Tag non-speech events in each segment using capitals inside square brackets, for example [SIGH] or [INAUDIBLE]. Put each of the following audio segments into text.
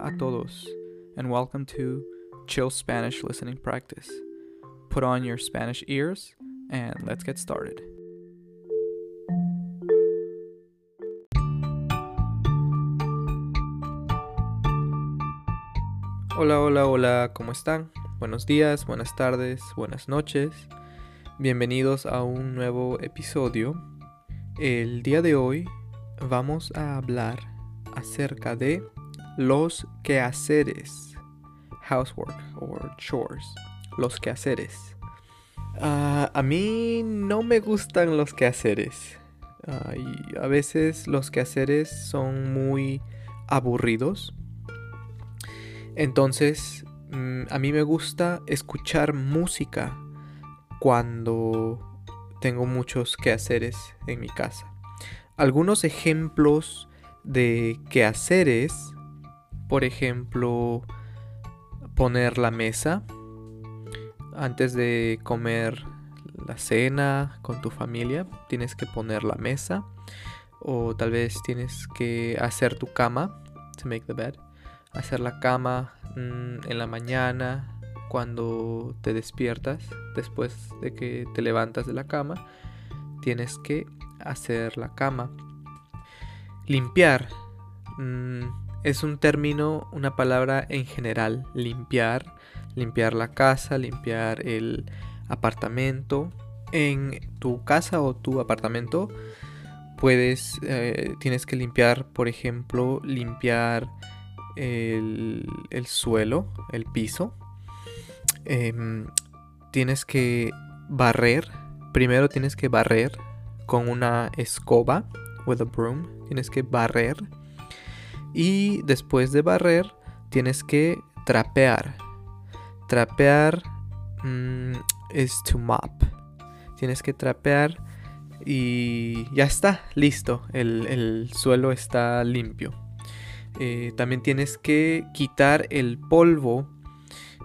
A todos, and welcome to Chill Spanish Listening Practice. Put on your Spanish ears, and let's get started. Hola, hola, hola, ¿cómo están? Buenos días, buenas tardes, buenas noches. Bienvenidos a un nuevo episodio. El día de hoy vamos a hablar acerca de los quehaceres, housework or chores, los quehaceres. Ah, a mí no me gustan los quehaceres. Y a veces los quehaceres son muy aburridos. Entonces, mm, a mí me gusta escuchar música cuando tengo muchos quehaceres en mi casa. Algunos ejemplos de quehaceres, por ejemplo, poner la mesa antes de comer la cena con tu familia, tienes que poner la mesa o tal vez tienes que hacer tu cama, to make the bed, hacer la cama mm, en la mañana cuando te despiertas, después de que te levantas de la cama, tienes que hacer la cama. Limpiar mm, es un término, una palabra en general. Limpiar, limpiar la casa, limpiar el apartamento. En tu casa o tu apartamento puedes, eh, tienes que limpiar, por ejemplo, limpiar el, el suelo, el piso. Em, tienes que barrer. Primero tienes que barrer con una escoba with a broom. Tienes que barrer. Y después de barrer, tienes que trapear. Trapear mm, es to mop. Tienes que trapear y ya está, listo. El, suelo está limpio. Eh, también tienes que quitar el polvo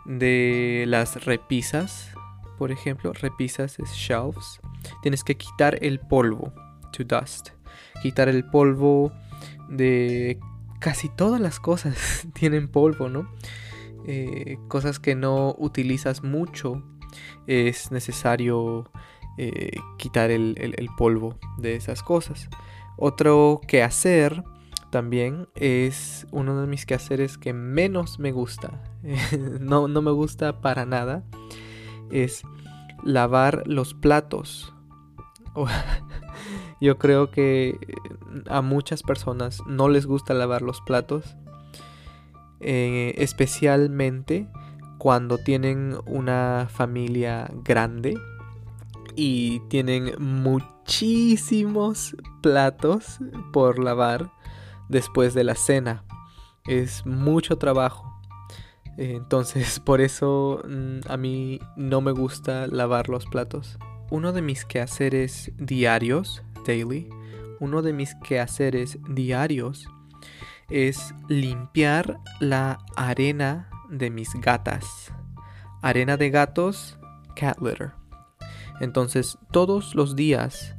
de las repisas. Por ejemplo, repisas es shelves. Tienes que quitar el polvo, to dust quitar el polvo de casi todas las cosas [LAUGHS] tienen polvo, ¿no? Eh, cosas que no utilizas mucho es necesario eh, quitar el, polvo de esas cosas. Otro que hacer también es uno de mis quehaceres que menos me gusta. [LAUGHS] no, no me gusta para nada. Es lavar los platos. [LAUGHS] Yo creo que a muchas personas no les gusta lavar los platos, eh, especialmente cuando tienen una familia grande y tienen muchísimos platos por lavar después de la cena. Es mucho trabajo. Entonces [LAUGHS] por eso mm, a mí no me gusta lavar los platos. Uno de mis quehaceres diarios daily, uno de mis quehaceres diarios es limpiar la arena de mis gatas. Arena de gatos, cat litter. Entonces, todos los días,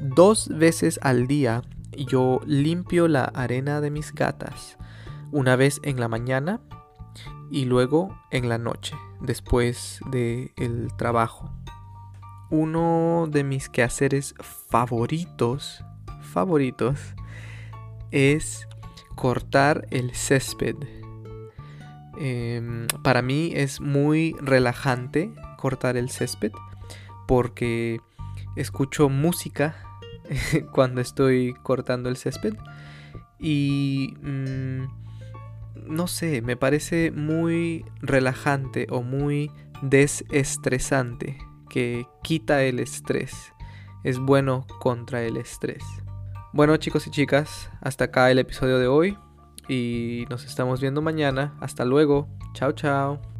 dos veces al día, yo limpio la arena de mis gatas. Una vez en la mañana y luego en la noche, después del el trabajo uno de mis quehaceres favoritos, favoritos, es cortar el césped. Em, para mí es muy relajante cortar el césped porque escucho música [LAUGHS] cuando estoy cortando el césped y mm, no sé, me parece muy relajante o muy desestresante que quita el estrés. Es bueno contra el estrés. Bueno chicos y chicas, hasta acá el episodio de hoy y nos estamos viendo mañana. Hasta luego. Chao, chao.